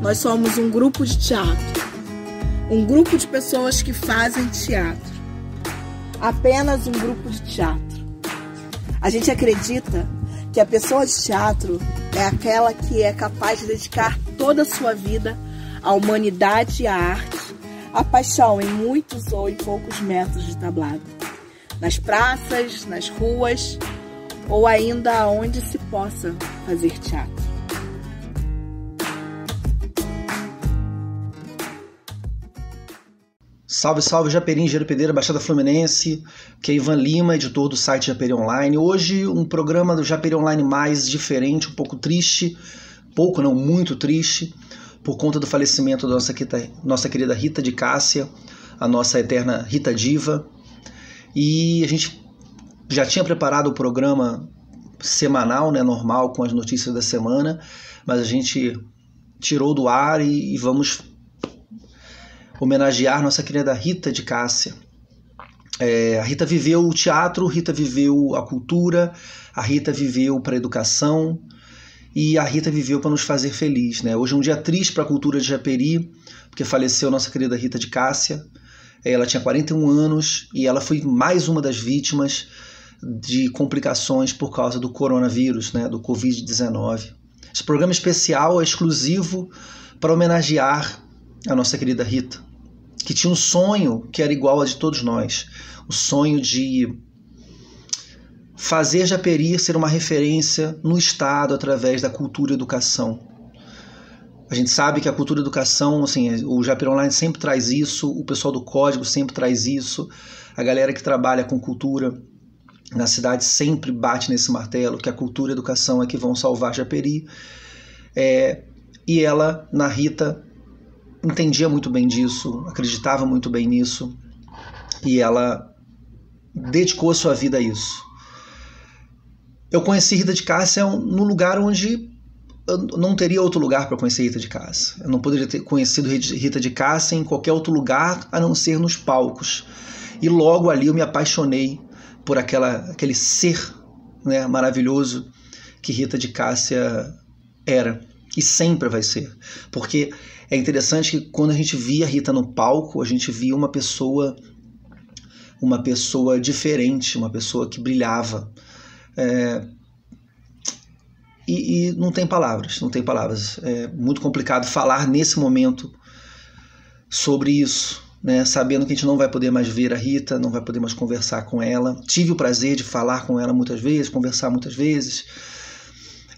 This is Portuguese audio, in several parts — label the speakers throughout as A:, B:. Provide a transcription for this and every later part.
A: nós somos um grupo de teatro. Um grupo de pessoas que fazem teatro. Apenas um grupo de teatro. A gente acredita que a pessoa de teatro é aquela que é capaz de dedicar toda a sua vida à humanidade e à arte, a paixão em muitos ou em poucos metros de tablado, nas praças, nas ruas ou ainda onde se possa fazer teatro.
B: Salve, salve, Japeri, Engenheiro Pedreira, Baixada Fluminense, que é Ivan Lima, editor do site Japeri Online. Hoje, um programa do Japeri Online mais diferente, um pouco triste, pouco não, muito triste, por conta do falecimento da nossa, nossa querida Rita de Cássia, a nossa eterna Rita Diva. E a gente já tinha preparado o programa semanal, né, normal, com as notícias da semana, mas a gente tirou do ar e, e vamos homenagear nossa querida Rita de Cássia. É, a Rita viveu o teatro, a Rita viveu a cultura, a Rita viveu para a educação e a Rita viveu para nos fazer feliz. Né? Hoje é um dia triste para a cultura de Japeri, porque faleceu nossa querida Rita de Cássia. Ela tinha 41 anos e ela foi mais uma das vítimas de complicações por causa do coronavírus, né, do Covid-19. Esse programa especial é exclusivo para homenagear a nossa querida Rita que tinha um sonho que era igual a de todos nós, o sonho de fazer Japeri ser uma referência no Estado através da cultura e educação. A gente sabe que a cultura e educação, assim, o Japeri Online sempre traz isso, o pessoal do código sempre traz isso, a galera que trabalha com cultura na cidade sempre bate nesse martelo que a cultura e a educação é que vão salvar Japeri. É, e ela, na Rita, entendia muito bem disso, acreditava muito bem nisso e ela dedicou a sua vida a isso. Eu conheci Rita de Cássia no lugar onde eu não teria outro lugar para conhecer Rita de Cássia. Eu não poderia ter conhecido Rita de Cássia em qualquer outro lugar a não ser nos palcos. E logo ali eu me apaixonei por aquela, aquele ser né, maravilhoso que Rita de Cássia era e sempre vai ser. Porque é interessante que quando a gente via a Rita no palco, a gente via uma pessoa uma pessoa diferente, uma pessoa que brilhava. É, e, e, não tem palavras, não tem palavras. É muito complicado falar nesse momento sobre isso, né? Sabendo que a gente não vai poder mais ver a Rita, não vai poder mais conversar com ela. Tive o prazer de falar com ela muitas vezes, conversar muitas vezes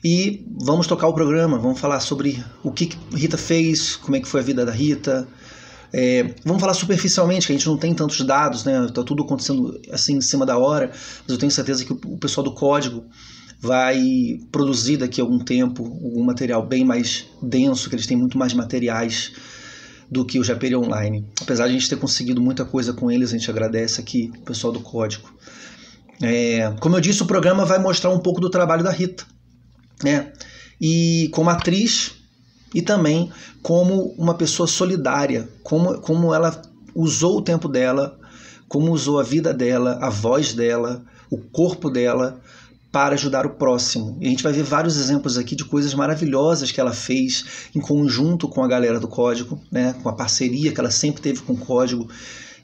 B: e vamos tocar o programa, vamos falar sobre o que Rita fez, como é que foi a vida da Rita. É, vamos falar superficialmente, que a gente não tem tantos dados, né? Tá tudo acontecendo assim em cima da hora, mas eu tenho certeza que o pessoal do código vai produzir daqui a algum tempo um material bem mais denso, que eles têm muito mais materiais do que o Japeri Online. Apesar de a gente ter conseguido muita coisa com eles, a gente agradece aqui o pessoal do código. É, como eu disse, o programa vai mostrar um pouco do trabalho da Rita né? E como atriz e também como uma pessoa solidária, como, como ela usou o tempo dela, como usou a vida dela, a voz dela, o corpo dela para ajudar o próximo. E a gente vai ver vários exemplos aqui de coisas maravilhosas que ela fez em conjunto com a galera do Código, né, com a parceria que ela sempre teve com o Código,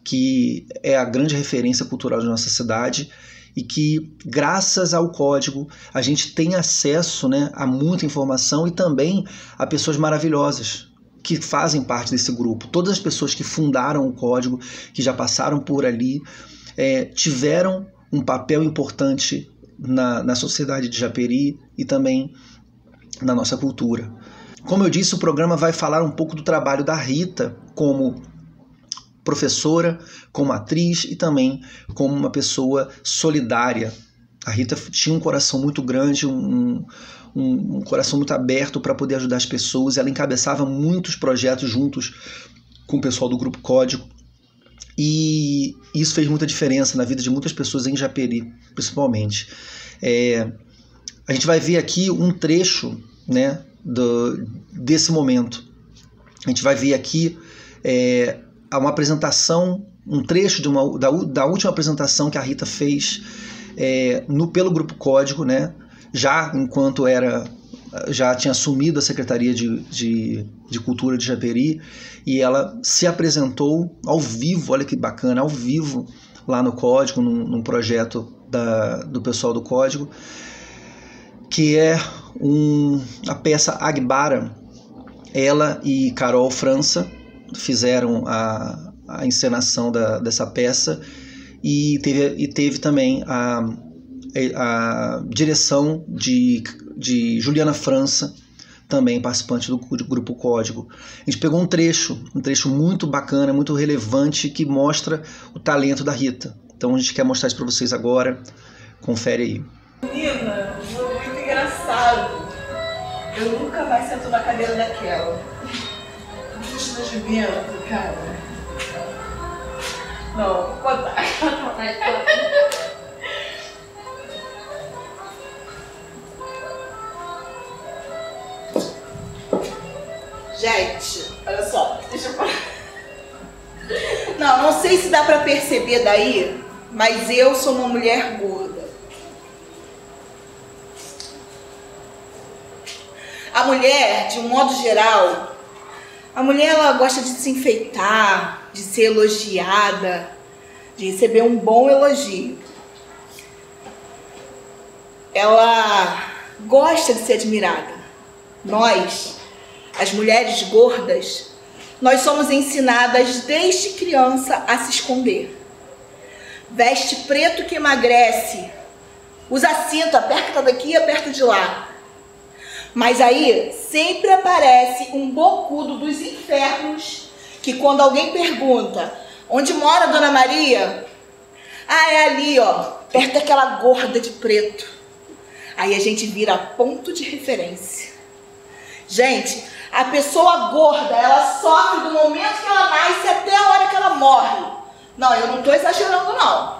B: que é a grande referência cultural de nossa cidade e que, graças ao código, a gente tem acesso né, a muita informação e também a pessoas maravilhosas que fazem parte desse grupo. Todas as pessoas que fundaram o código, que já passaram por ali, é, tiveram um papel importante na, na sociedade de Japeri e também na nossa cultura. Como eu disse, o programa vai falar um pouco do trabalho da Rita como professora, como atriz e também como uma pessoa solidária. A Rita tinha um coração muito grande, um, um, um coração muito aberto para poder ajudar as pessoas. Ela encabeçava muitos projetos juntos com o pessoal do Grupo Código. E isso fez muita diferença na vida de muitas pessoas em Japeri, principalmente. É, a gente vai ver aqui um trecho né, do, desse momento. A gente vai ver aqui é, uma apresentação, um trecho de uma, da, da última apresentação que a Rita fez é, no, pelo Grupo Código, né? já enquanto era já tinha assumido a Secretaria de, de, de, Cultura de Japeri e ela se apresentou ao vivo, olha que bacana, ao vivo lá no Código, num, num projeto da, do pessoal do Código, que é um, a peça Agbara. Ela e Carol França fizeram a, a encenação da, dessa peça e teve, e teve também a, a direção de, de Juliana França, também participante do grupo Código. A gente pegou um trecho, um trecho muito bacana, muito relevante, que mostra o talento da Rita. Então a gente quer mostrar isso para vocês agora. Confere aí.
A: Menina, foi muito engraçado. Eu nunca mais sento na cadeira daquela. Vento, cara. Não, vou contar. Gente, olha só, deixa eu Não, não sei se dá pra perceber daí, mas eu sou uma mulher gorda. A mulher, de um modo geral, a mulher ela gosta de se enfeitar, de ser elogiada, de receber um bom elogio. Ela gosta de ser admirada. Nós, as mulheres gordas, nós somos ensinadas desde criança a se esconder. Veste preto que emagrece, usa cinto, aperta daqui e aperta de lá. Mas aí sempre aparece um bocudo dos infernos que quando alguém pergunta onde mora a Dona Maria, ah, é ali, ó, perto daquela gorda de preto. Aí a gente vira ponto de referência. Gente, a pessoa gorda, ela sofre do momento que ela nasce até a hora que ela morre. Não, eu não estou exagerando, não.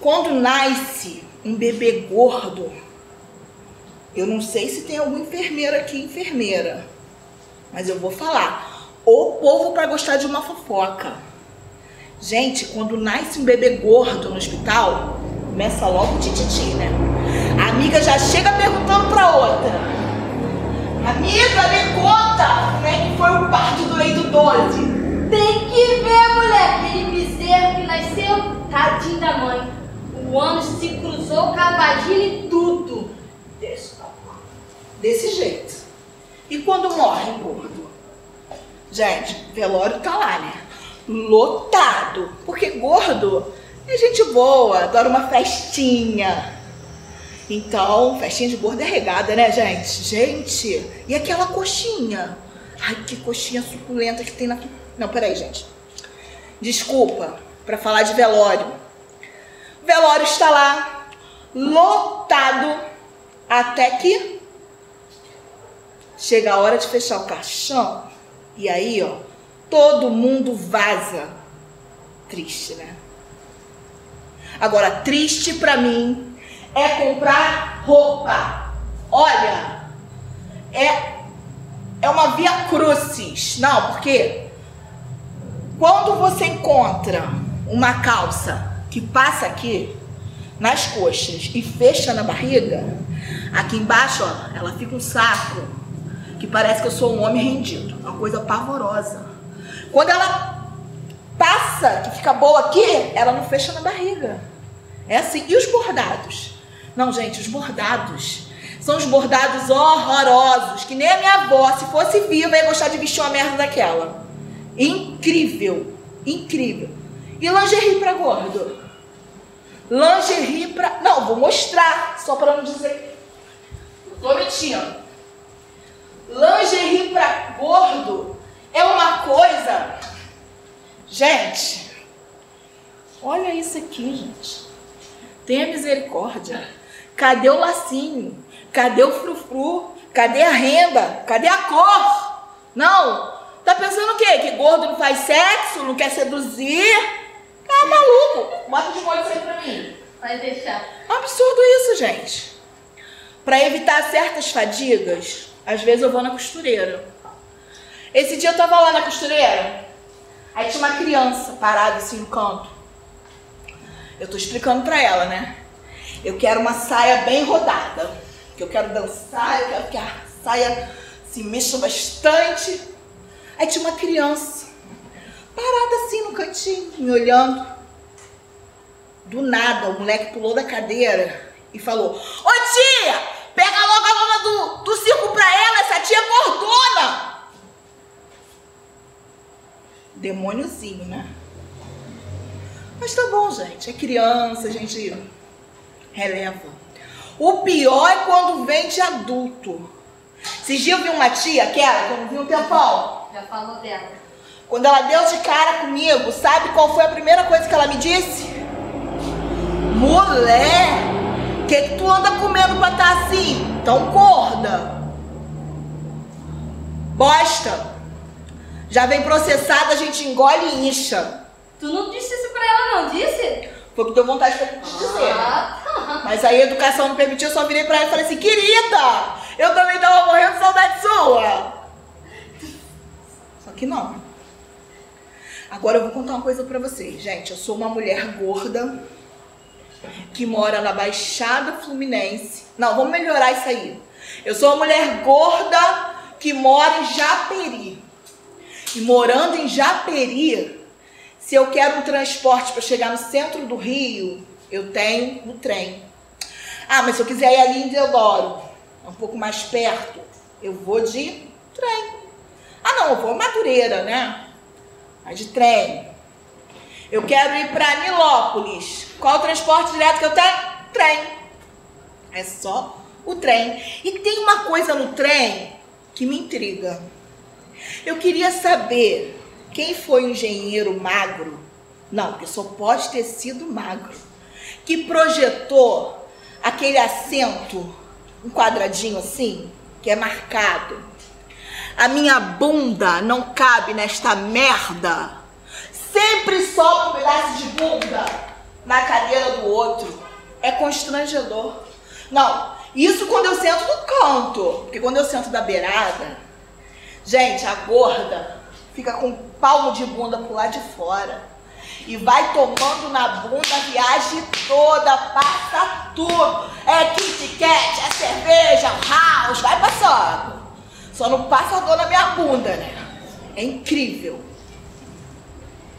A: Quando nasce um bebê gordo, eu não sei se tem algum enfermeiro aqui, enfermeira, mas eu vou falar. O povo para gostar de uma fofoca. Gente, quando nasce um bebê gordo no hospital, começa logo o tititi, né? A amiga já chega perguntando para outra. Amiga, me conta como é que foi o parto do leito 12.
C: Tem que ver, mulher, aquele bezerro que nasceu, tadinho da mãe. O ânus se cruzou com a vagina e tudo.
A: Desse, jeito. E quando morre gordo? Gente, velório tá lá, né? Lotado. Porque gordo é gente boa, adora uma festinha então, festinha de gordo é regada, né, gente? Gente, e aquela coxinha? Ai, que coxinha suculenta que tem na. Não, peraí, gente. Desculpa, para falar de velório. Velório está lá, lotado, até que chega a hora de fechar o caixão. E aí, ó, todo mundo vaza. Triste, né? Agora, triste para mim é comprar roupa. Olha, é, é uma via crucis. Não, porque quando você encontra uma calça que passa aqui nas coxas e fecha na barriga, aqui embaixo, ó, ela fica um saco que parece que eu sou um homem rendido. Uma coisa pavorosa. Quando ela passa, que fica boa aqui, ela não fecha na barriga. É assim. E os bordados? Não, gente, os bordados. São os bordados horrorosos, que nem a minha avó, se fosse viva, ia gostar de vestir uma merda daquela. Incrível, incrível. E lingerie para gordo? Lingerie para... Não, vou mostrar, só para não dizer... Tô mentindo. Lingerie para gordo é uma coisa... Gente, olha isso aqui, gente. Tenha misericórdia. Cadê o lacinho? Cadê o frufru? Cadê a renda? Cadê a cor? Não. Tá pensando o quê? Que gordo não faz sexo? Não quer seduzir? Tá maluco? Bota de molho isso aí pra mim.
C: Vai deixar.
A: Absurdo isso, gente. Para evitar certas fadigas, às vezes eu vou na costureira. Esse dia eu tava lá na costureira. Aí tinha uma criança parada assim no canto. Eu tô explicando pra ela, né? Eu quero uma saia bem rodada. que eu quero dançar, eu quero que a saia se mexa bastante. Aí tinha uma criança, parada assim no cantinho, me olhando. Do nada, o moleque pulou da cadeira e falou: Ô tia, pega logo a lona do, do circo pra ela, essa tia é gordona. Demôniozinho, né? Mas tá bom, gente. É criança, a gente releva. O pior é quando vem de adulto. Esses dias eu vi uma tia, aquela, que eu não vi um tempão.
C: Já falou dela.
A: Quando ela deu de cara comigo, sabe qual foi a primeira coisa que ela me disse? Mulher, o que, que tu anda comendo pra estar tá assim? Tão gorda. Bosta. Já vem processada, a gente engole e incha.
C: Tu não disse isso pra ela, não disse?
A: Foi o que deu vontade pra te dizer.
C: Ah, tá.
A: Mas aí a educação não permitiu, eu só virei pra ela e falei assim, querida, eu também tava morrendo de saudade sua. Só que não. Agora eu vou contar uma coisa pra vocês. Gente, eu sou uma mulher gorda que mora na Baixada Fluminense. Não, vamos melhorar isso aí. Eu sou uma mulher gorda que mora em Japeri. E morando em Japeri, se eu quero um transporte para chegar no centro do Rio, eu tenho o trem. Ah, mas se eu quiser ir ali em Deodoro, um pouco mais perto, eu vou de trem. Ah, não, eu vou Madureira, né? Mas de trem. Eu quero ir para Nilópolis. Qual o transporte direto que eu tenho? Trem. É só o trem. E tem uma coisa no trem que me intriga. Eu queria saber quem foi o engenheiro magro? Não, porque só pode ter sido magro. Que projetou aquele assento, um quadradinho assim, que é marcado. A minha bunda não cabe nesta merda. Sempre sobra um pedaço de bunda na cadeira do outro. É constrangedor. Não, isso quando eu sento no canto. Porque quando eu sento da beirada, gente, a gorda fica com o palmo de bunda pro lado de fora. E vai tomando na bunda a viagem toda, passa tudo. É Kit Kat, é cerveja, house, vai passando. Só não passa dor na minha bunda, né? É incrível.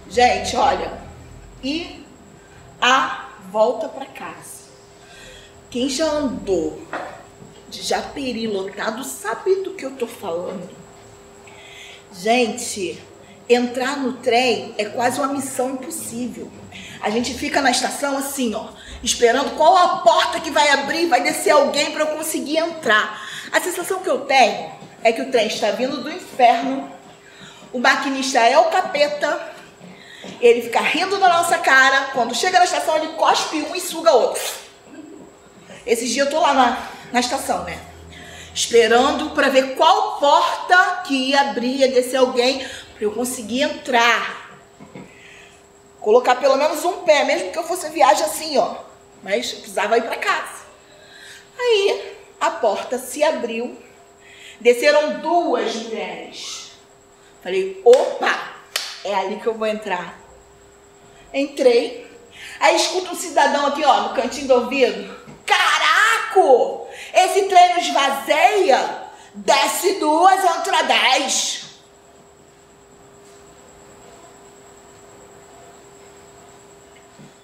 A: Gente, olha. E a volta para casa. Quem já andou de Japeri lotado sabe do que eu tô falando. Gente, entrar no trem é quase uma missão impossível. A gente fica na estação assim, ó, esperando qual a porta que vai abrir, vai descer alguém para eu conseguir entrar. A sensação que eu tenho é que o trem está vindo do inferno, o maquinista é o capeta, ele fica rindo da nossa cara, quando chega na estação ele cospe um e suga outro. Esses dias eu tô lá na, na estação, né? esperando para ver qual porta que ia abrir, ia descer alguém, para eu conseguir entrar. Colocar pelo menos um pé, mesmo que eu fosse viagem assim, ó. Mas eu precisava ir para casa. Aí a porta se abriu, desceram duas mulheres. Falei, opa, é ali que eu vou entrar. Entrei. Aí escuta um cidadão aqui, ó, no cantinho do ouvido. Caraca! Esse treino esvazeia, desce duas, entra dez.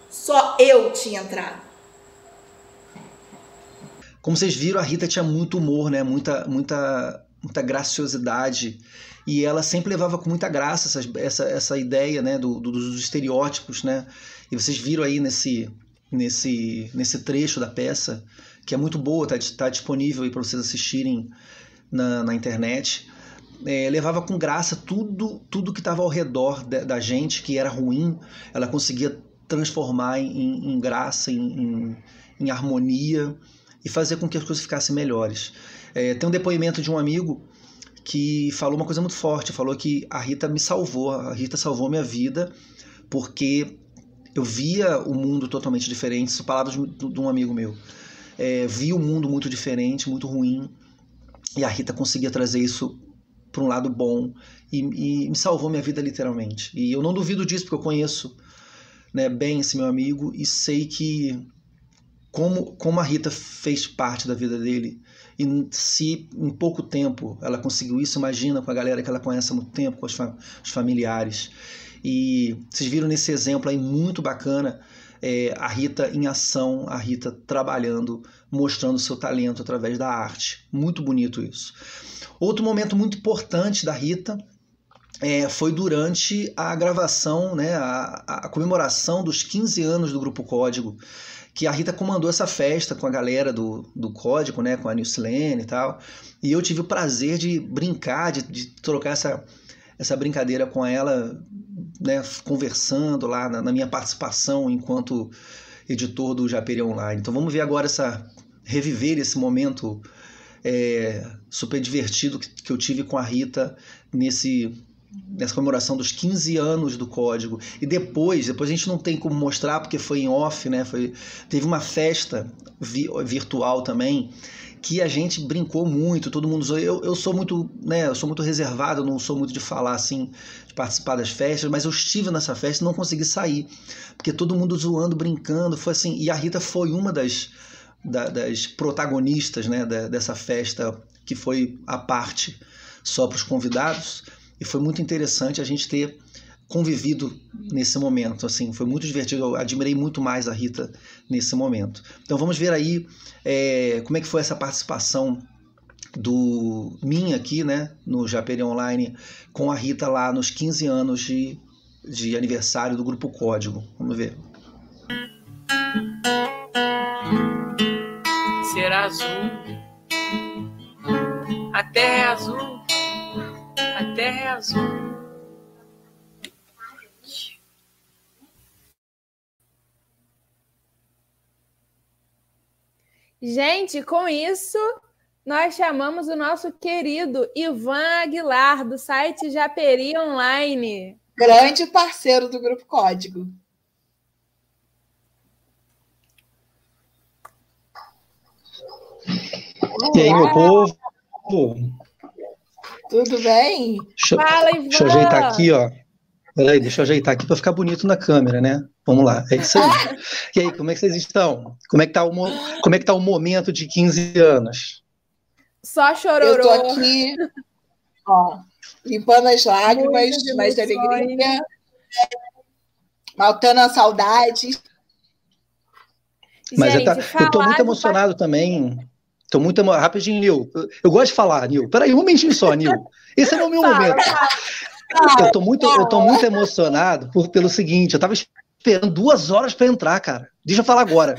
A: Só eu tinha entrado.
B: Como vocês viram, a Rita tinha muito humor, né? Muita, muita, muita graciosidade. E ela sempre levava com muita graça essa, essa, essa ideia né? Do, do, dos estereótipos, né? E vocês viram aí nesse, nesse, nesse trecho da peça que é muito boa, está tá disponível para vocês assistirem na, na internet. É, levava com graça tudo tudo que estava ao redor de, da gente que era ruim, ela conseguia transformar em, em graça, em, em, em, harmonia e fazer com que as coisas ficassem melhores. É, tem um depoimento de um amigo que falou uma coisa muito forte, falou que a Rita me salvou, a Rita salvou minha vida porque eu via o mundo totalmente diferente, são palavras de um amigo meu é, via o um mundo muito diferente, muito ruim, e a Rita conseguia trazer isso para um lado bom e, e, me salvou minha vida literalmente. E eu não duvido disso porque eu conheço né, bem esse meu amigo e sei que como, como a Rita fez parte da vida dele. E se em pouco tempo ela conseguiu isso, imagina com a galera que ela conhece há muito tempo, com os, fa os familiares. E vocês viram nesse exemplo aí muito bacana é, a Rita em ação, a Rita trabalhando, mostrando seu talento através da arte. Muito bonito isso. Outro momento muito importante da Rita é, foi durante a gravação, né, a, a, comemoração dos 15 anos do Grupo Código, que a Rita comandou essa festa com a galera do, do Código, né, com a Nilcilene e tal, e eu tive o prazer de brincar, de, de trocar essa, essa brincadeira com ela, né, conversando lá na, na minha participação enquanto editor do Japeri Online. Então vamos ver agora essa reviver esse momento é, super divertido que, que eu tive com a Rita nesse nessa comemoração dos 15 anos do código. E depois, depois a gente não tem como mostrar porque foi em off, né? Foi, teve uma festa vi, virtual também que a gente brincou muito, todo mundo. Eu, eu sou muito, né, eu sou muito reservado, não sou muito de falar assim, de participar das festas, mas eu estive nessa festa e não consegui sair, porque todo mundo zoando, brincando, foi assim, e a Rita foi uma das da, das protagonistas, né, da, dessa festa que foi a parte só para os convidados. E foi muito interessante a gente ter convivido nesse momento. Assim, foi muito divertido. Eu admirei muito mais a Rita nesse momento. Então vamos ver aí é, como é que foi essa participação do minha aqui, né, no Japeri Online, com a Rita lá nos 15 anos de, de aniversário do Grupo Código. Vamos ver.
D: Será azul. A terra é azul terra é azul.
E: Gente, com isso, nós chamamos o nosso querido Ivan Aguilar, do site Japeri Online.
A: Grande parceiro do Grupo Código.
B: E aí, meu povo?
A: Tudo bem?
B: Deixa, Fala, Ivan. Deixa eu ajeitar aqui, ó. Peraí, deixa eu ajeitar aqui para ficar bonito na câmera, né? Vamos lá, é isso aí. e aí, como é que vocês estão? Como é que tá o, como é que tá o momento de 15 anos?
E: Só chororô.
A: Eu tô aqui, ó, limpando as lágrimas, mas de alegria, matando a saudade.
B: Mas Gente, eu, tá, eu tô muito emocionado também Tô muito rapidinho, Nil. Eu gosto de falar, Nil. Peraí, um momentinho só, Nil. Esse é o meu momento. Eu tô muito, eu tô muito emocionado por, pelo seguinte, eu tava esperando duas horas para entrar, cara. Deixa eu falar agora.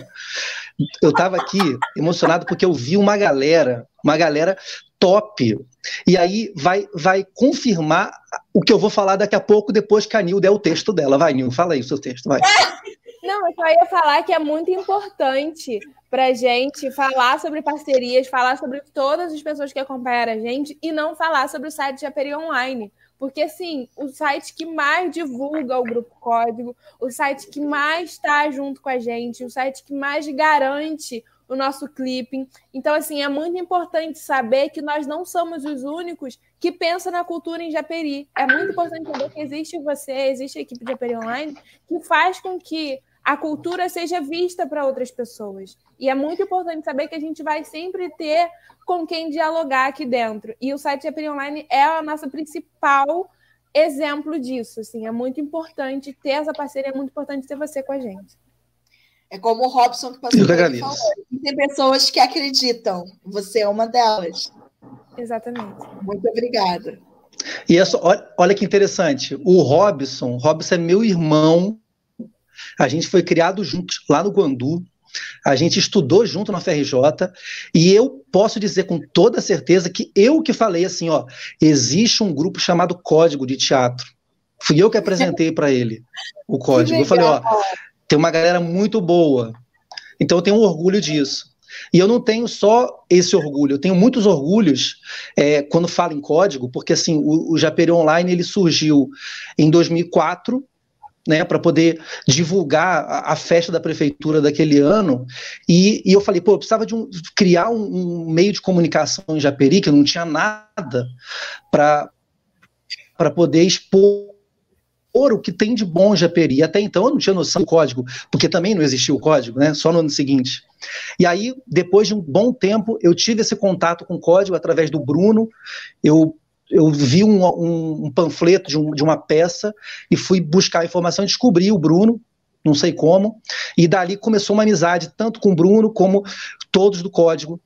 B: Eu tava aqui emocionado porque eu vi uma galera, uma galera top. E aí vai, vai confirmar o que eu vou falar daqui a pouco, depois que a Nil der o texto dela. Vai, Nil, fala aí o seu texto, vai.
E: Não, eu só ia falar que é muito importante para gente falar sobre parcerias, falar sobre todas as pessoas que acompanharam a gente e não falar sobre o site de Aperi Online. Porque, assim, o site que mais divulga o Grupo Código, o site que mais está junto com a gente, o site que mais garante o nosso clipping. Então, assim, é muito importante saber que nós não somos os únicos que pensam na cultura em Japeri. É muito importante saber que existe você, existe a equipe de Japeri Online, que faz com que a cultura seja vista para outras pessoas. E é muito importante saber que a gente vai sempre ter com quem dialogar aqui dentro. E o site Apri Online é a nossa principal exemplo disso. Assim, é muito importante ter essa parceria, é muito importante ter você com a gente.
A: É como o Robson que passou por falou. Tem pessoas que acreditam. Você é uma delas.
E: Exatamente.
A: Muito obrigada.
B: E essa, olha, olha que interessante. O Robson, Robson é meu irmão a gente foi criado juntos lá no Guandu, a gente estudou junto na FRJ e eu posso dizer com toda certeza que eu que falei assim, ó, existe um grupo chamado Código de Teatro. Fui eu que apresentei para ele o código. Eu falei, ó, tem uma galera muito boa. Então eu tenho um orgulho disso. E eu não tenho só esse orgulho, eu tenho muitos orgulhos é, quando falo em código, porque assim, o, o Japeri Online ele surgiu em 2004 né, para poder divulgar a, a, festa da prefeitura daquele ano. E, e eu falei, pô, eu precisava de, um, criar um, um, meio de comunicação em Japeri, que não tinha nada para poder expor o que tem de bom em Japeri. Até então eu não tinha noção do código, porque também não existia o código, né, só no ano seguinte. E aí, depois de um bom tempo, eu tive esse contato com o código através do Bruno. Eu eu vi um, um, um panfleto de, um, de, uma peça e fui buscar informação e descobri o Bruno, não sei como, e dali começou uma amizade tanto com o Bruno como todos do código.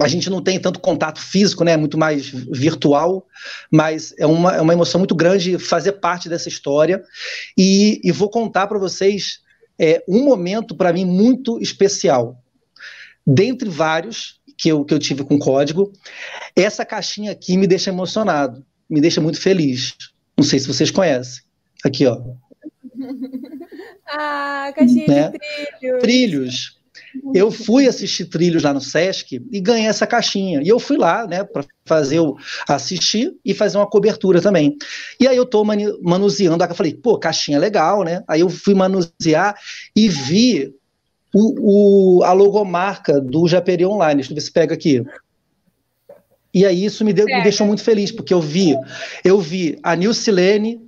B: A gente não tem tanto contato físico, né? Muito mais virtual, mas é uma, é uma emoção muito grande fazer parte dessa história. E, e vou contar para vocês é, um momento para mim muito especial. Dentre vários que eu, que eu tive com código, essa caixinha aqui me deixa emocionado, me deixa muito feliz. Não sei se vocês conhecem. Aqui, ó.
E: Ah, caixinha né? de trilhos.
B: Trilhos. Eu fui assistir trilhos lá no Sesc e ganhei essa caixinha. E eu fui lá, né, para fazer o assistir e fazer uma cobertura também. E aí eu tô manuseando, eu falei, pô, caixinha legal, né? Aí eu fui manusear e vi o, o, a logomarca do Japeri Online. Deixa eu ver se pega aqui. E aí isso me, deu, me deixou muito feliz, porque eu vi, eu vi a Nilcilene,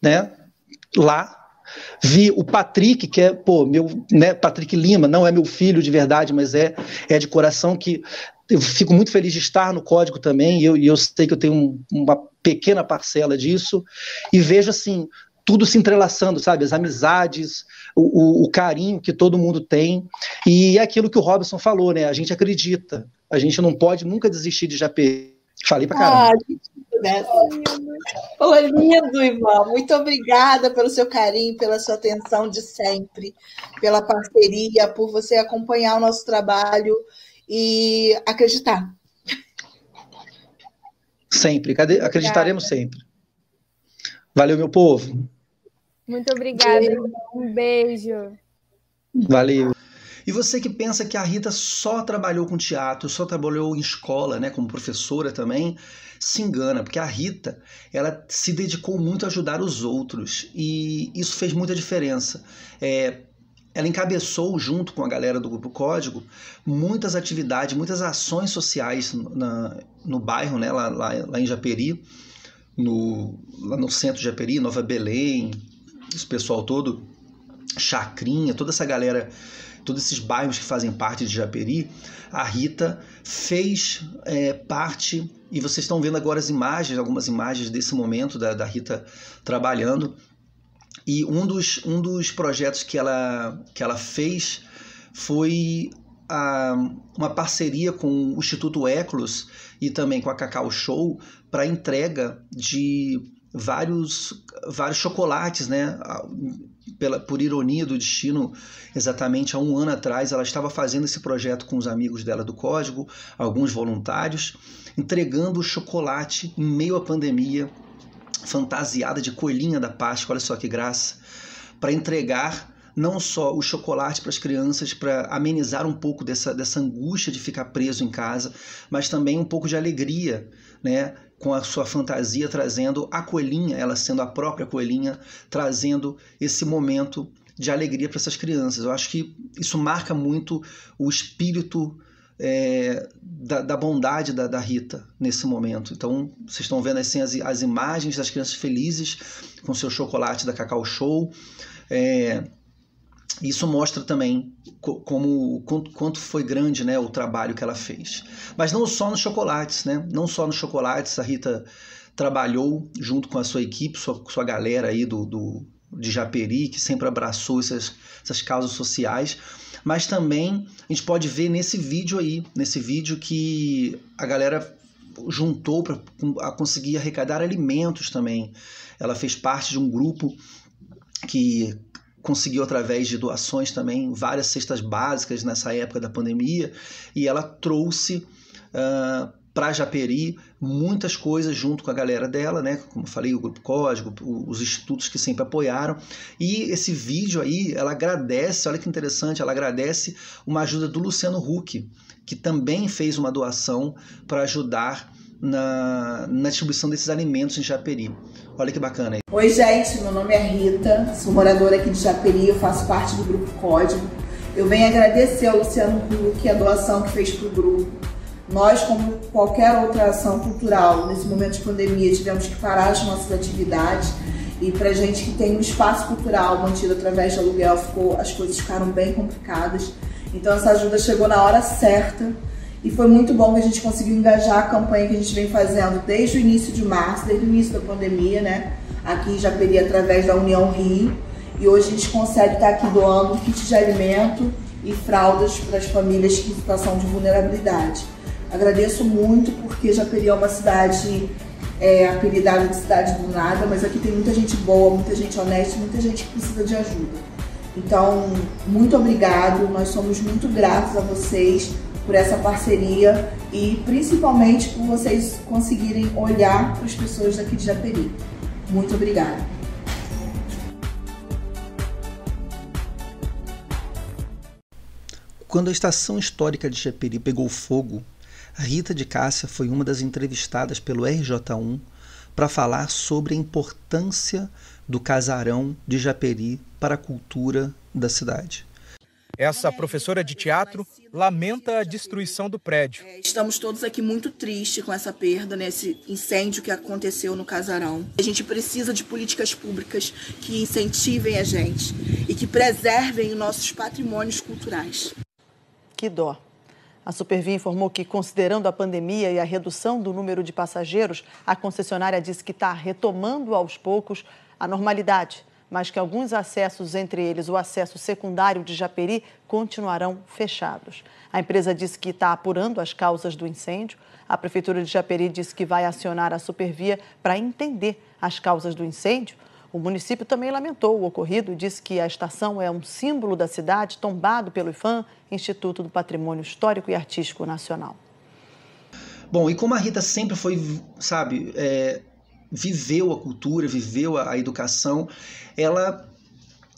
B: né, lá, vi o Patrick, que é, pô, meu, né, Patrick Lima, não é meu filho de verdade, mas é, é de coração que eu fico muito feliz de estar no código também, e eu, eu sei que eu tenho um, uma pequena parcela disso, e vejo assim, tudo se entrelaçando, sabe? As amizades, o, o, o, carinho que todo mundo tem. E é aquilo que o Robson falou, né? A gente acredita. A gente não pode nunca desistir de JP. Falei pra caramba.
A: Ah, Pô, lindo, irmão. Muito obrigada pelo seu carinho, pela sua atenção de sempre, pela parceria, por você acompanhar o nosso trabalho e acreditar.
B: Sempre, acreditaremos sempre. Valeu, meu povo.
E: Muito obrigada. Um beijo.
B: Valeu. E você que pensa que a Rita só trabalhou com teatro, só trabalhou em escola, né, como professora também, se engana, porque a Rita, ela se dedicou muito a ajudar os outros e isso fez muita diferença. É, ela encabeçou, junto com a galera do Grupo Código, muitas atividades, muitas ações sociais na, no bairro, né, lá, lá, lá em Japeri, no, lá no centro de Japeri, Nova Belém, esse pessoal todo, Chacrinha, toda essa galera, todos esses bairros que fazem parte de Japeri, a Rita fez é, parte, e vocês estão vendo agora as imagens, algumas imagens desse momento da, da Rita trabalhando. E um dos, um dos projetos que ela, que ela fez foi a, uma parceria com o Instituto Eclos e também com a Cacau Show para entrega de vários, vários chocolates, né? Pela, por ironia do destino, exatamente há um ano atrás, ela estava fazendo esse projeto com os amigos dela do Código, alguns voluntários, entregando chocolate em meio à pandemia, fantasiada de coelhinha da Páscoa, olha só que graça, para entregar não só o chocolate para as crianças, para amenizar um pouco dessa, dessa angústia de ficar preso em casa, mas também um pouco de alegria, né? Com a sua fantasia, trazendo a coelhinha, ela sendo a própria coelhinha, trazendo esse momento de alegria para essas crianças. Eu acho que isso marca muito o espírito é, da, da, bondade da, da, Rita nesse momento. Então, vocês estão vendo assim, as, as imagens das crianças felizes com seu chocolate da Cacau Show. É, isso mostra também como quanto, quanto, foi grande né, o trabalho que ela fez. Mas não só nos chocolates, né? Não só nos chocolates, a Rita trabalhou junto com a sua equipe, sua, sua galera aí do, do de Japeri, que sempre abraçou essas, essas causas sociais. Mas também a gente pode ver nesse vídeo aí, nesse vídeo que a galera juntou para conseguir arrecadar alimentos também. Ela fez parte de um grupo que conseguiu através de doações também várias cestas básicas nessa época da pandemia e ela trouxe uh, para Japeri muitas coisas junto com a galera dela, né? Como eu falei, o Grupo Código, os institutos que sempre apoiaram. E esse vídeo aí, ela agradece, olha que interessante, ela agradece uma ajuda do Luciano Huck, que também fez uma doação para ajudar na, na distribuição desses alimentos em Japeri. Olha que bacana aí.
A: Oi, gente, meu nome é Rita, sou moradora aqui de Japeri, eu faço parte do Grupo Código. Eu venho agradecer ao Luciano Huck a doação que fez para o grupo. Nós, como qualquer outra ação cultural, nesse momento de pandemia, tivemos que parar as nossas atividades. E para gente que tem um espaço cultural mantido através de aluguel, ficou, as coisas ficaram bem complicadas. Então essa ajuda chegou na hora certa e foi muito bom que a gente conseguiu engajar a campanha que a gente vem fazendo desde o início de março, desde o início da pandemia, né? Aqui em Japeri, através da União Rio. E hoje a gente consegue estar aqui doando kit de alimento e fraldas para as famílias em situação de vulnerabilidade. Agradeço muito porque Japeri é uma cidade é, apelidada de cidade do nada, mas aqui tem muita gente boa, muita gente honesta, muita gente que precisa de ajuda. Então, muito obrigado, nós somos muito gratos a vocês por essa parceria e principalmente por vocês conseguirem olhar para as pessoas daqui de Japeri. Muito obrigada.
B: Quando a estação histórica de Japeri pegou fogo, Rita de Cássia foi uma das entrevistadas pelo RJ1 para falar sobre a importância do casarão de Japeri para a cultura da cidade.
F: Essa professora de teatro lamenta a destruição do prédio.
A: É, estamos todos aqui muito tristes com essa perda, nesse incêndio que aconteceu no casarão. A gente precisa de políticas públicas que incentivem a gente e que preservem os nossos patrimônios culturais.
G: Que dó. A Supervia informou que, considerando a pandemia e a redução do número de passageiros, a concessionária disse que está retomando aos poucos a normalidade mas que alguns acessos, entre eles o acesso secundário de Japeri, continuarão fechados. A empresa disse que está apurando as causas do incêndio. A Prefeitura de Japeri disse que vai acionar a Supervia para entender as causas do incêndio. O município também lamentou o ocorrido e disse que a estação é um símbolo da cidade, tombado pelo IFAM, Instituto do Patrimônio Histórico e Artístico Nacional.
B: Bom, e como a Rita sempre foi, sabe, é, viveu a cultura, viveu a, a educação, ela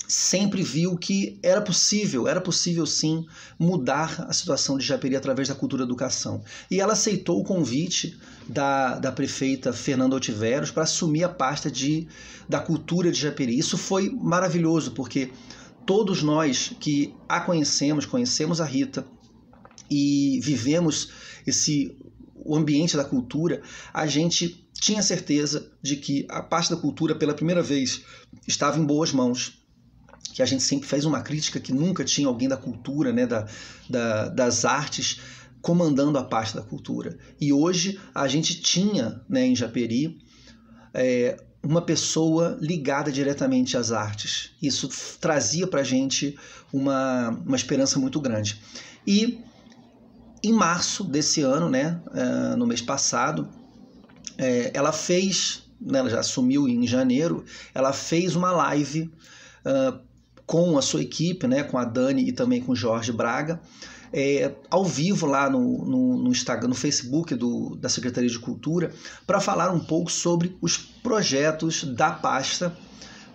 B: sempre viu que era possível, era possível sim mudar a situação de Japeri através da cultura da educação. E ela aceitou o convite da, da prefeita Fernanda Otiveros para assumir a pasta de, da cultura de Japeri. Isso foi maravilhoso, porque todos nós que a conhecemos, conhecemos a Rita e vivemos esse o ambiente da cultura, a gente tinha certeza de que a parte da cultura, pela primeira vez, estava em boas mãos. Que a gente sempre fez uma crítica que nunca tinha alguém da cultura, né, da, da, das artes, comandando a parte da cultura. E hoje a gente tinha né, em Japeri é, uma pessoa ligada diretamente às artes. Isso trazia para a gente uma, uma esperança muito grande. E em março desse ano, né, uh, no mês passado, é, ela fez, né, ela já assumiu em janeiro, ela fez uma live uh, com a sua equipe, né, com a Dani e também com o Jorge Braga, é, ao vivo lá no, no, no, Instagram, no Facebook do, da Secretaria de Cultura, para falar um pouco sobre os projetos da pasta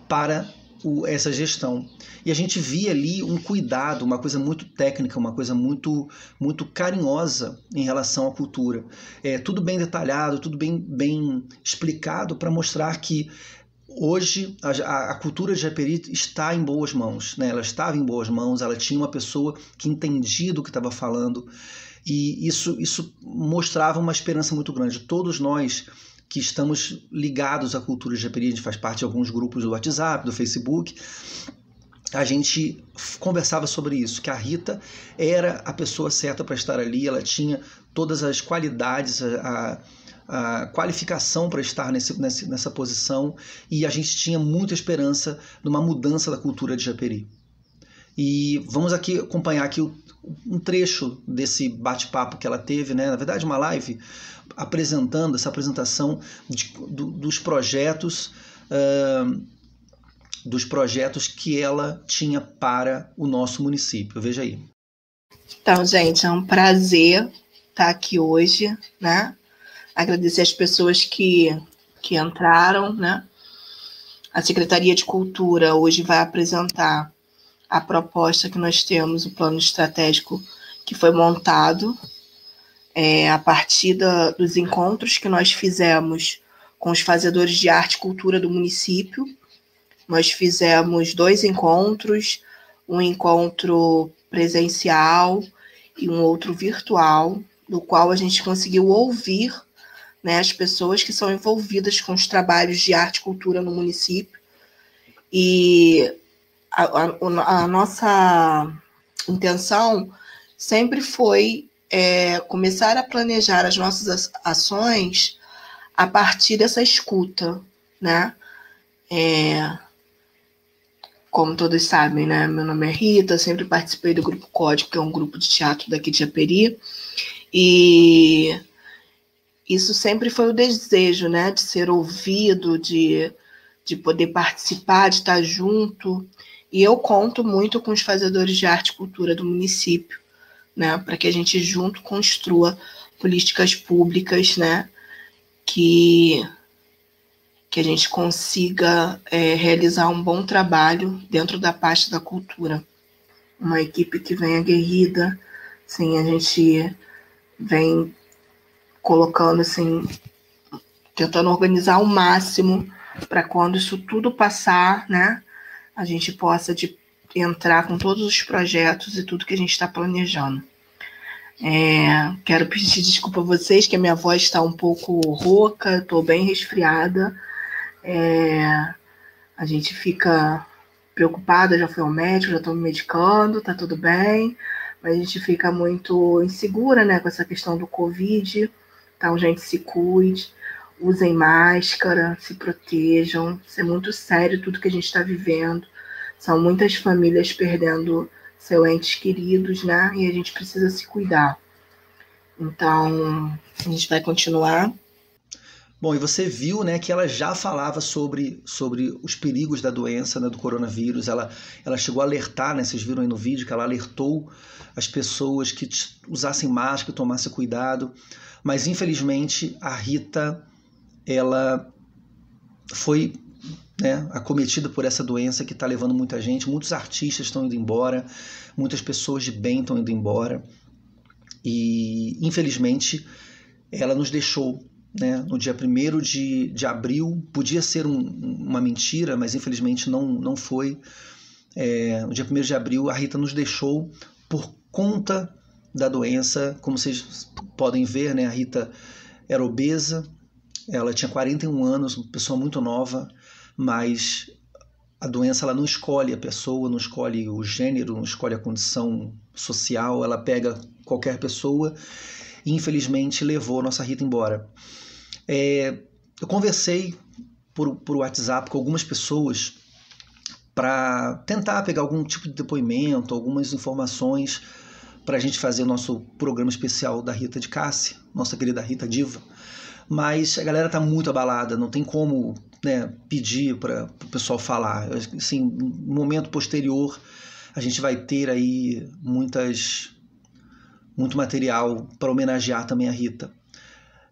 B: para o, essa gestão. E a gente via ali um cuidado, uma coisa muito técnica, uma coisa muito, muito carinhosa em relação à cultura. É, tudo bem detalhado, tudo bem, bem explicado para mostrar que hoje a, a, cultura de Japeri está em boas mãos, né? ela estava em boas mãos, ela tinha uma pessoa que entendia do que estava falando e isso, isso mostrava uma esperança muito grande. Todos nós que estamos ligados à cultura japeri, a gente faz parte de alguns grupos do WhatsApp, do Facebook, a gente conversava sobre isso, que a Rita era a pessoa certa para estar ali, ela tinha todas as qualidades, a, a qualificação para estar nesse, nessa posição e a gente tinha muita esperança numa mudança da cultura de Japeri. E vamos aqui acompanhar aqui um trecho desse bate-papo que ela teve, né? na verdade uma live, apresentando essa apresentação de, do, dos projetos uh, dos projetos que ela tinha para o nosso município. Veja aí.
H: Então, gente, é um prazer estar aqui hoje, né? Agradecer as pessoas que, que entraram, né? A Secretaria de Cultura hoje vai apresentar a proposta que nós temos, o plano estratégico que foi montado é, a partir da, dos encontros que nós fizemos com os fazedores de arte e cultura do município. Nós fizemos dois encontros, um encontro presencial e um outro virtual, no qual a gente conseguiu ouvir né, as pessoas que são envolvidas com os trabalhos de arte e cultura no município. E a, a, a nossa intenção sempre foi é, começar a planejar as nossas ações a partir dessa escuta, né? É, como todos sabem, né? Meu nome é Rita, sempre participei do Grupo Código, que é um grupo de teatro daqui de Japeri, e isso sempre foi o desejo, né? De ser ouvido, de, de poder participar, de estar junto. E eu conto muito com os fazedores de arte e cultura do município, né? Para que a gente junto construa políticas públicas, né? Que que a gente consiga é, realizar um bom trabalho dentro da parte da cultura. Uma equipe que vem aguerrida, assim, a gente vem colocando assim, tentando organizar o máximo para quando isso tudo passar, né, a gente possa de, entrar com todos os projetos e tudo que a gente está planejando. É, quero pedir desculpa a vocês que a minha voz está um pouco rouca, estou bem resfriada. É, a gente fica preocupada, já fui ao médico, já estou me medicando, tá tudo bem, mas a gente fica muito insegura, né, com essa questão do Covid. Então, gente, se cuide, usem máscara, se protejam. Isso é muito sério tudo que a gente está vivendo. São muitas famílias perdendo seus entes queridos, né? E a gente precisa se cuidar. Então, a gente vai continuar
B: Bom, e você viu né, que ela já falava sobre, sobre os perigos da doença, né, do coronavírus. Ela, ela chegou a alertar, né, vocês viram aí no vídeo, que ela alertou as pessoas que usassem máscara, tomassem cuidado. Mas, infelizmente, a Rita, ela foi né, acometida por essa doença que está levando muita gente. Muitos artistas estão indo embora, muitas pessoas de bem estão indo embora. E, infelizmente, ela nos deixou né, no dia 1 de, de abril. Podia ser um, uma mentira, mas infelizmente não, não foi. É, no dia 1 de abril, a Rita nos deixou por conta da doença. Como vocês podem ver, né, a Rita era obesa, ela tinha 41 anos, uma pessoa muito nova, mas a doença ela não escolhe a pessoa, não escolhe o gênero, não escolhe a condição social, ela pega qualquer pessoa e infelizmente levou a nossa Rita embora. É, eu conversei por, por WhatsApp com algumas pessoas para tentar pegar algum tipo de depoimento, algumas informações para a gente fazer o nosso programa especial da Rita de Cássia, nossa querida Rita Diva. Mas a galera tá muito abalada, não tem como né, pedir para o pessoal falar. Assim, no momento posterior, a gente vai ter aí muitas muito material para homenagear também a Rita.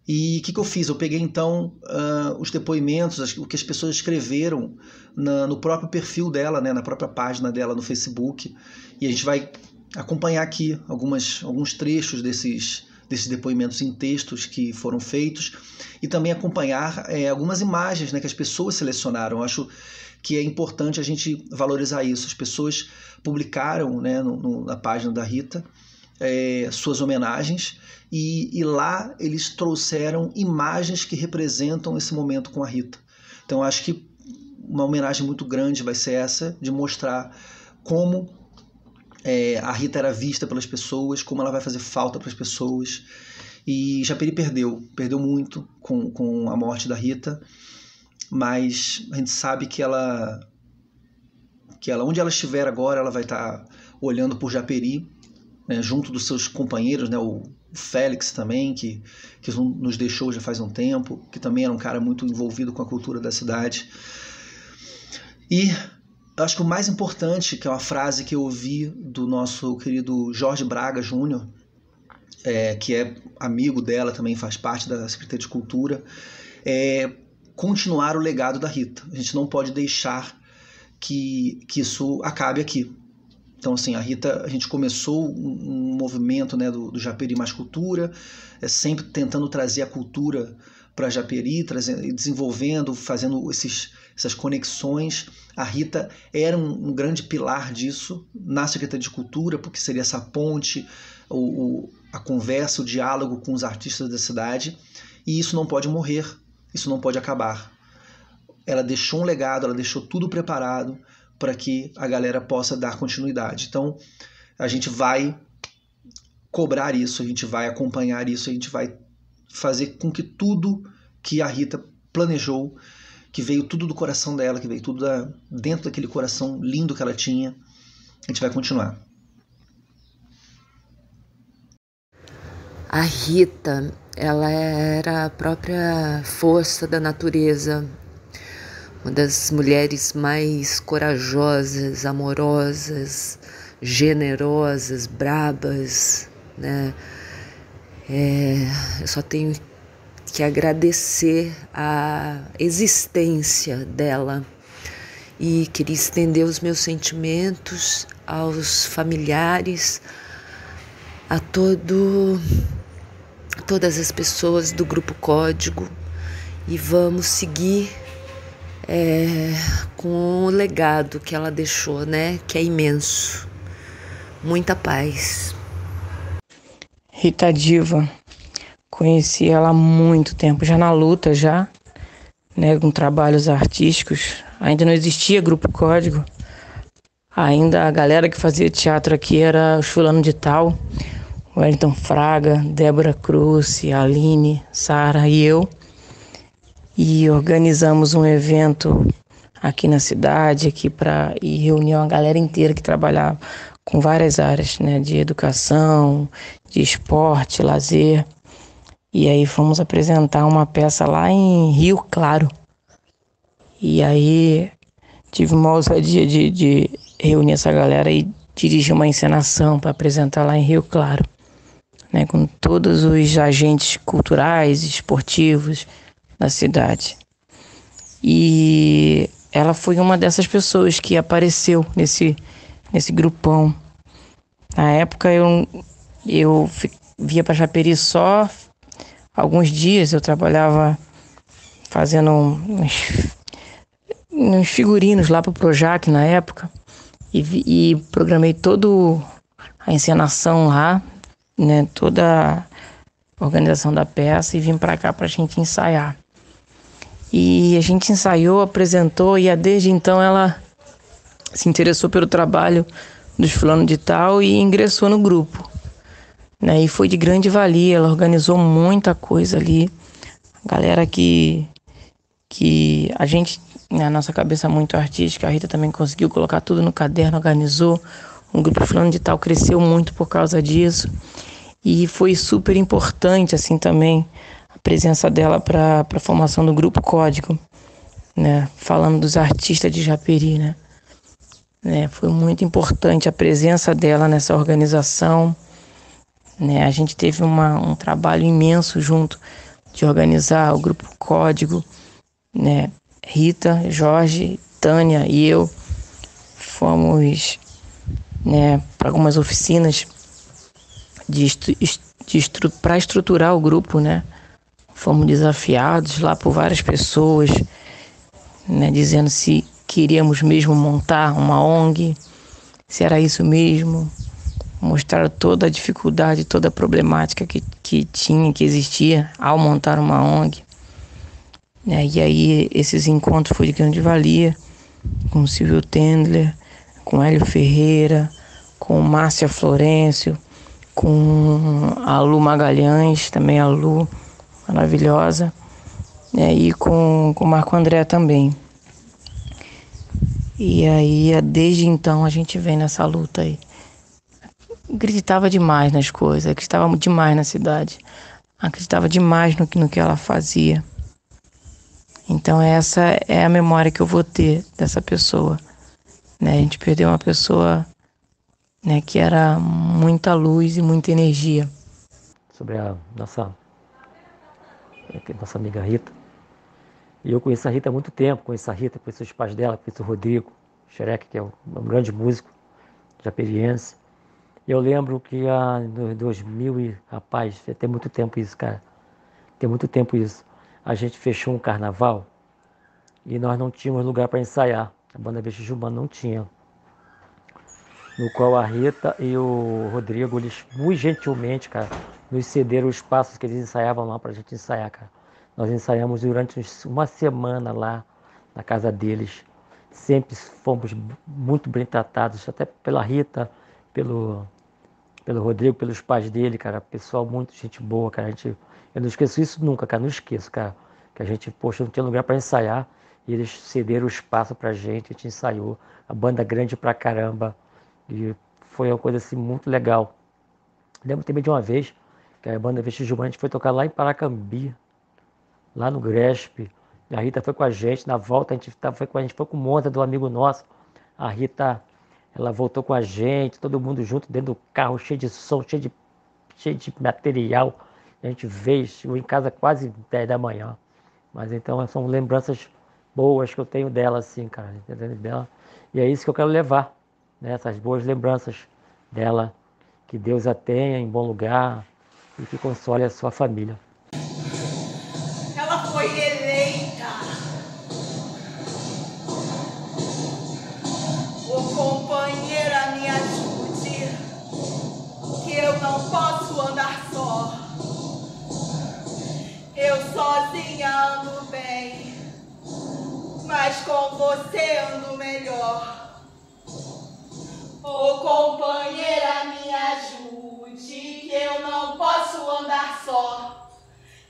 B: E o que, que, eu fiz? Eu peguei então uh, os depoimentos, o que as pessoas escreveram na, no próprio perfil dela, né, na própria página dela no Facebook, e a gente vai acompanhar aqui algumas, alguns trechos desses, desses depoimentos em textos que foram feitos e também acompanhar é, algumas imagens né, que as pessoas selecionaram. Eu acho que é importante a gente valorizar isso. As pessoas publicaram né, no, no, na página da Rita é, suas homenagens e, e, lá eles trouxeram imagens que representam esse momento com a Rita. Então acho que uma homenagem muito grande vai ser essa, de mostrar como é, a Rita era vista pelas pessoas, como ela vai fazer falta para as pessoas. E Japeri perdeu, perdeu muito com, com a morte da Rita, mas a gente sabe que ela, que ela, onde ela estiver agora, ela vai estar tá olhando por Japeri, né, junto dos seus companheiros, né, o Félix também, que, que nos deixou já faz um tempo, que também era um cara muito envolvido com a cultura da cidade. E eu acho que o mais importante, que é uma frase que eu ouvi do nosso querido Jorge Braga Júnior, é, que é amigo dela, também faz parte da Secretaria de Cultura, é continuar o legado da Rita. A gente não pode deixar que, que isso acabe aqui. Então, assim, a Rita, a gente começou um, movimento né, do, do Japeri Mais Cultura, é, sempre tentando trazer a cultura para Japeri, trazendo, desenvolvendo, fazendo esses, essas conexões. A Rita era um, um, grande pilar disso na Secretaria de Cultura, porque seria essa ponte, o, o, a conversa, o diálogo com os artistas da cidade, e isso não pode morrer, isso não pode acabar. Ela deixou um legado, ela deixou tudo preparado para que a galera possa dar continuidade. Então, a gente vai cobrar isso, a gente vai acompanhar isso, a gente vai fazer com que tudo que a Rita planejou, que veio tudo do coração dela, que veio tudo da, dentro daquele coração lindo que ela tinha, a gente vai continuar.
I: A Rita, ela era a própria força da natureza, uma das mulheres mais corajosas, amorosas, generosas, brabas, né? É, eu só tenho que agradecer a existência dela e queria estender os meus sentimentos aos familiares, a todo todas as pessoas do grupo Código e vamos seguir é, com o legado que ela deixou, né? Que é imenso. Muita paz.
J: Rita Diva. Conheci ela há muito tempo, já na luta já, né, com trabalhos artísticos. Ainda não existia grupo Código. Ainda a galera que fazia teatro aqui era os fulano de tal, Wellington Fraga, Débora Cruz, Aline, Sara e eu. E organizamos um evento aqui na cidade, aqui para e reunir uma galera inteira que trabalhava com várias áreas, né, de educação, de esporte, lazer. E aí fomos apresentar uma peça lá em Rio Claro. E aí tive uma ousadia de, de reunir essa galera e dirigir uma encenação para apresentar lá em Rio Claro, né, com todos os agentes culturais esportivos da cidade. E ela foi uma dessas pessoas que apareceu nesse nesse grupão. Na época eu, eu via para Chaperi só alguns dias, eu trabalhava fazendo uns, uns figurinos lá para o Projac na época e, e programei toda a encenação lá, né, toda a organização da peça e vim para cá para a gente ensaiar. E a gente ensaiou, apresentou e desde então ela se interessou pelo trabalho dos fulano de tal e ingressou no grupo. Né? E foi de grande valia, ela organizou muita coisa ali. Galera que, que a gente, na né, nossa cabeça muito artística, a Rita também conseguiu colocar tudo no caderno, organizou. O grupo fulano de tal cresceu muito por causa disso. E foi super importante, assim, também, a presença dela para a formação do grupo Código, né? Falando dos artistas de Japeri, né? Né? Foi muito importante a presença dela nessa organização. Né? A gente teve uma, um trabalho imenso junto de organizar o grupo Código. Né? Rita, Jorge, Tânia e eu fomos né, para algumas oficinas de, de estru para estruturar o grupo, né? Fomos desafiados lá por várias pessoas, né, dizendo se queríamos mesmo montar uma ONG, se era isso mesmo, mostrar toda a dificuldade, toda a problemática que, que tinha, que existia ao montar uma ONG. É, e aí esses encontros foram de grande valia com Silvio Tendler, com Hélio Ferreira, com Márcia Florencio, com a Lu Magalhães, também a Lu, maravilhosa, né, e com o Marco André também. E aí, desde então, a gente vem nessa luta aí. Acreditava demais nas coisas, acreditava demais na cidade, acreditava demais no que, no que ela fazia. Então, essa é a memória que eu vou ter dessa pessoa. Né? A gente perdeu uma pessoa né, que era muita luz e muita energia.
K: Sobre a nossa, nossa amiga Rita. E eu conheço a Rita há muito tempo, conheço a Rita, conheço os pais dela, conheço o Rodrigo Xerec, que é um, grande músico japeriense. Eu lembro que ah, em 2000, e, rapaz, tem muito tempo isso, cara. Tem muito tempo isso. A gente fechou um carnaval e nós não tínhamos lugar para ensaiar. A banda Jumano não tinha. No qual a Rita e o Rodrigo, eles muito gentilmente, cara, nos cederam os espaços que eles ensaiavam lá para a gente ensaiar, cara. Nós ensaiamos durante uma semana lá na casa deles. Sempre fomos muito bem tratados, até pela Rita, pelo, pelo Rodrigo, pelos pais dele, cara. Pessoal, muito gente boa, cara. A gente, eu não esqueço isso nunca, cara. Não esqueço, cara. Que a gente, poxa, não tinha lugar para ensaiar. E eles cederam o espaço pra gente, a gente ensaiou. A banda grande pra caramba. E foi uma coisa assim muito legal. Lembro também de uma vez que a banda Vestígio a gente foi tocar lá em Paracambi, lá no Gresp. E a Rita foi com a gente, na volta a gente foi com a gente foi com monta do amigo nosso. A Rita, ela voltou com a gente, todo mundo junto dentro do carro, cheio de som, cheio de, cheio de material. A gente veio, chegou em casa quase 10 da manhã. Mas então são lembranças boas que eu tenho dela, assim, cara, dela. E é isso que eu quero levar, né? essas boas lembranças dela. Que Deus a tenha em bom lugar e que console a sua família.
A: Mas com você ando melhor. Ô companheira, me ajude, que eu não posso andar só.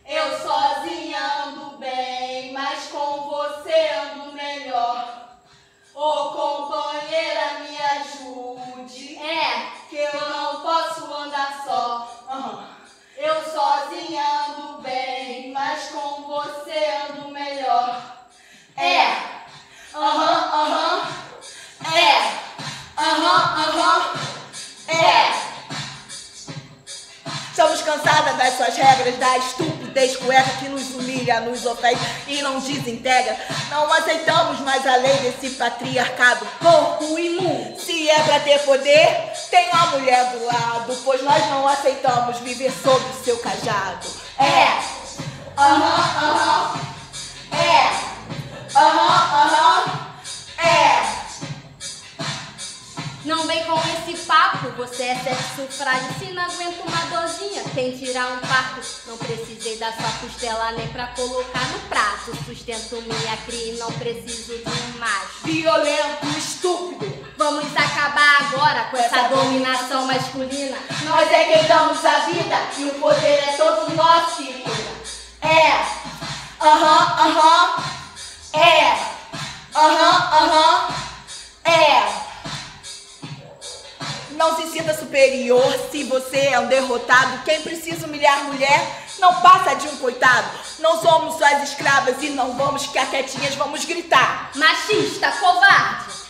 A: Eu sozinha ando bem, mas com você ando melhor. Ô companheira, me ajude.
C: É.
A: Que eu não posso andar só. Uhum. Eu sozinha ando bem, mas com você ando melhor. É. Aham, uhum, aham. Uhum. É. Aham, aham. É. Estamos cansadas das suas regras, da estupidez cueca que nos humilha, nos ofende e não desintegra. Não aceitamos mais a lei desse patriarcado porco imundo. Se é pra ter poder, tem uma mulher do lado, pois nós não aceitamos viver sob o seu cajado. É. Aham, aham. É. Aham, aham. É.
C: Não vem com esse papo, você é sexo frágil. Se não aguenta uma dorzinha, tem tirar um parto. Não precisei da sua costela nem pra colocar no prato. Sustento minha cria e não preciso de um macho.
A: Violento, estúpido.
C: Vamos acabar agora com essa, dominação masculina.
A: Nós é quem damos a vida e o poder é todo nosso. É. Aham, aham. É. superior se você é um derrotado. Quem precisa humilhar mulher não passa de um coitado. Não somos suas escravas e não vamos ficar quietinhas, vamos gritar.
C: Machista, covarde.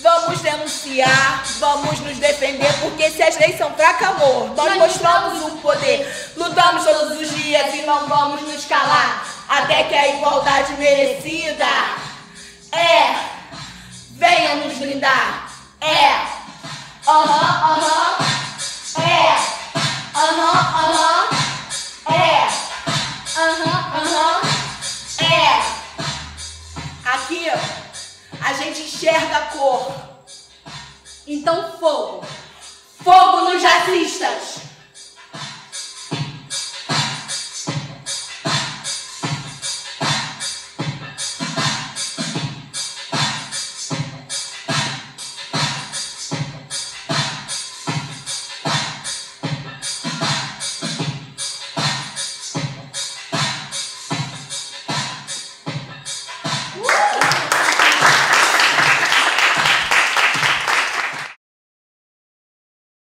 A: Vamos denunciar, vamos nos defender, porque se as leis são fracas, amor, nós, nós mostramos o poder. Lutamos todos os dias e não vamos nos calar, até que a igualdade merecida é. Venha nos brindar. É. Aham. É. Aham. É. É. Aqui a gente enxerga a cor.
C: Então fogo.
A: Fogo nos racistas.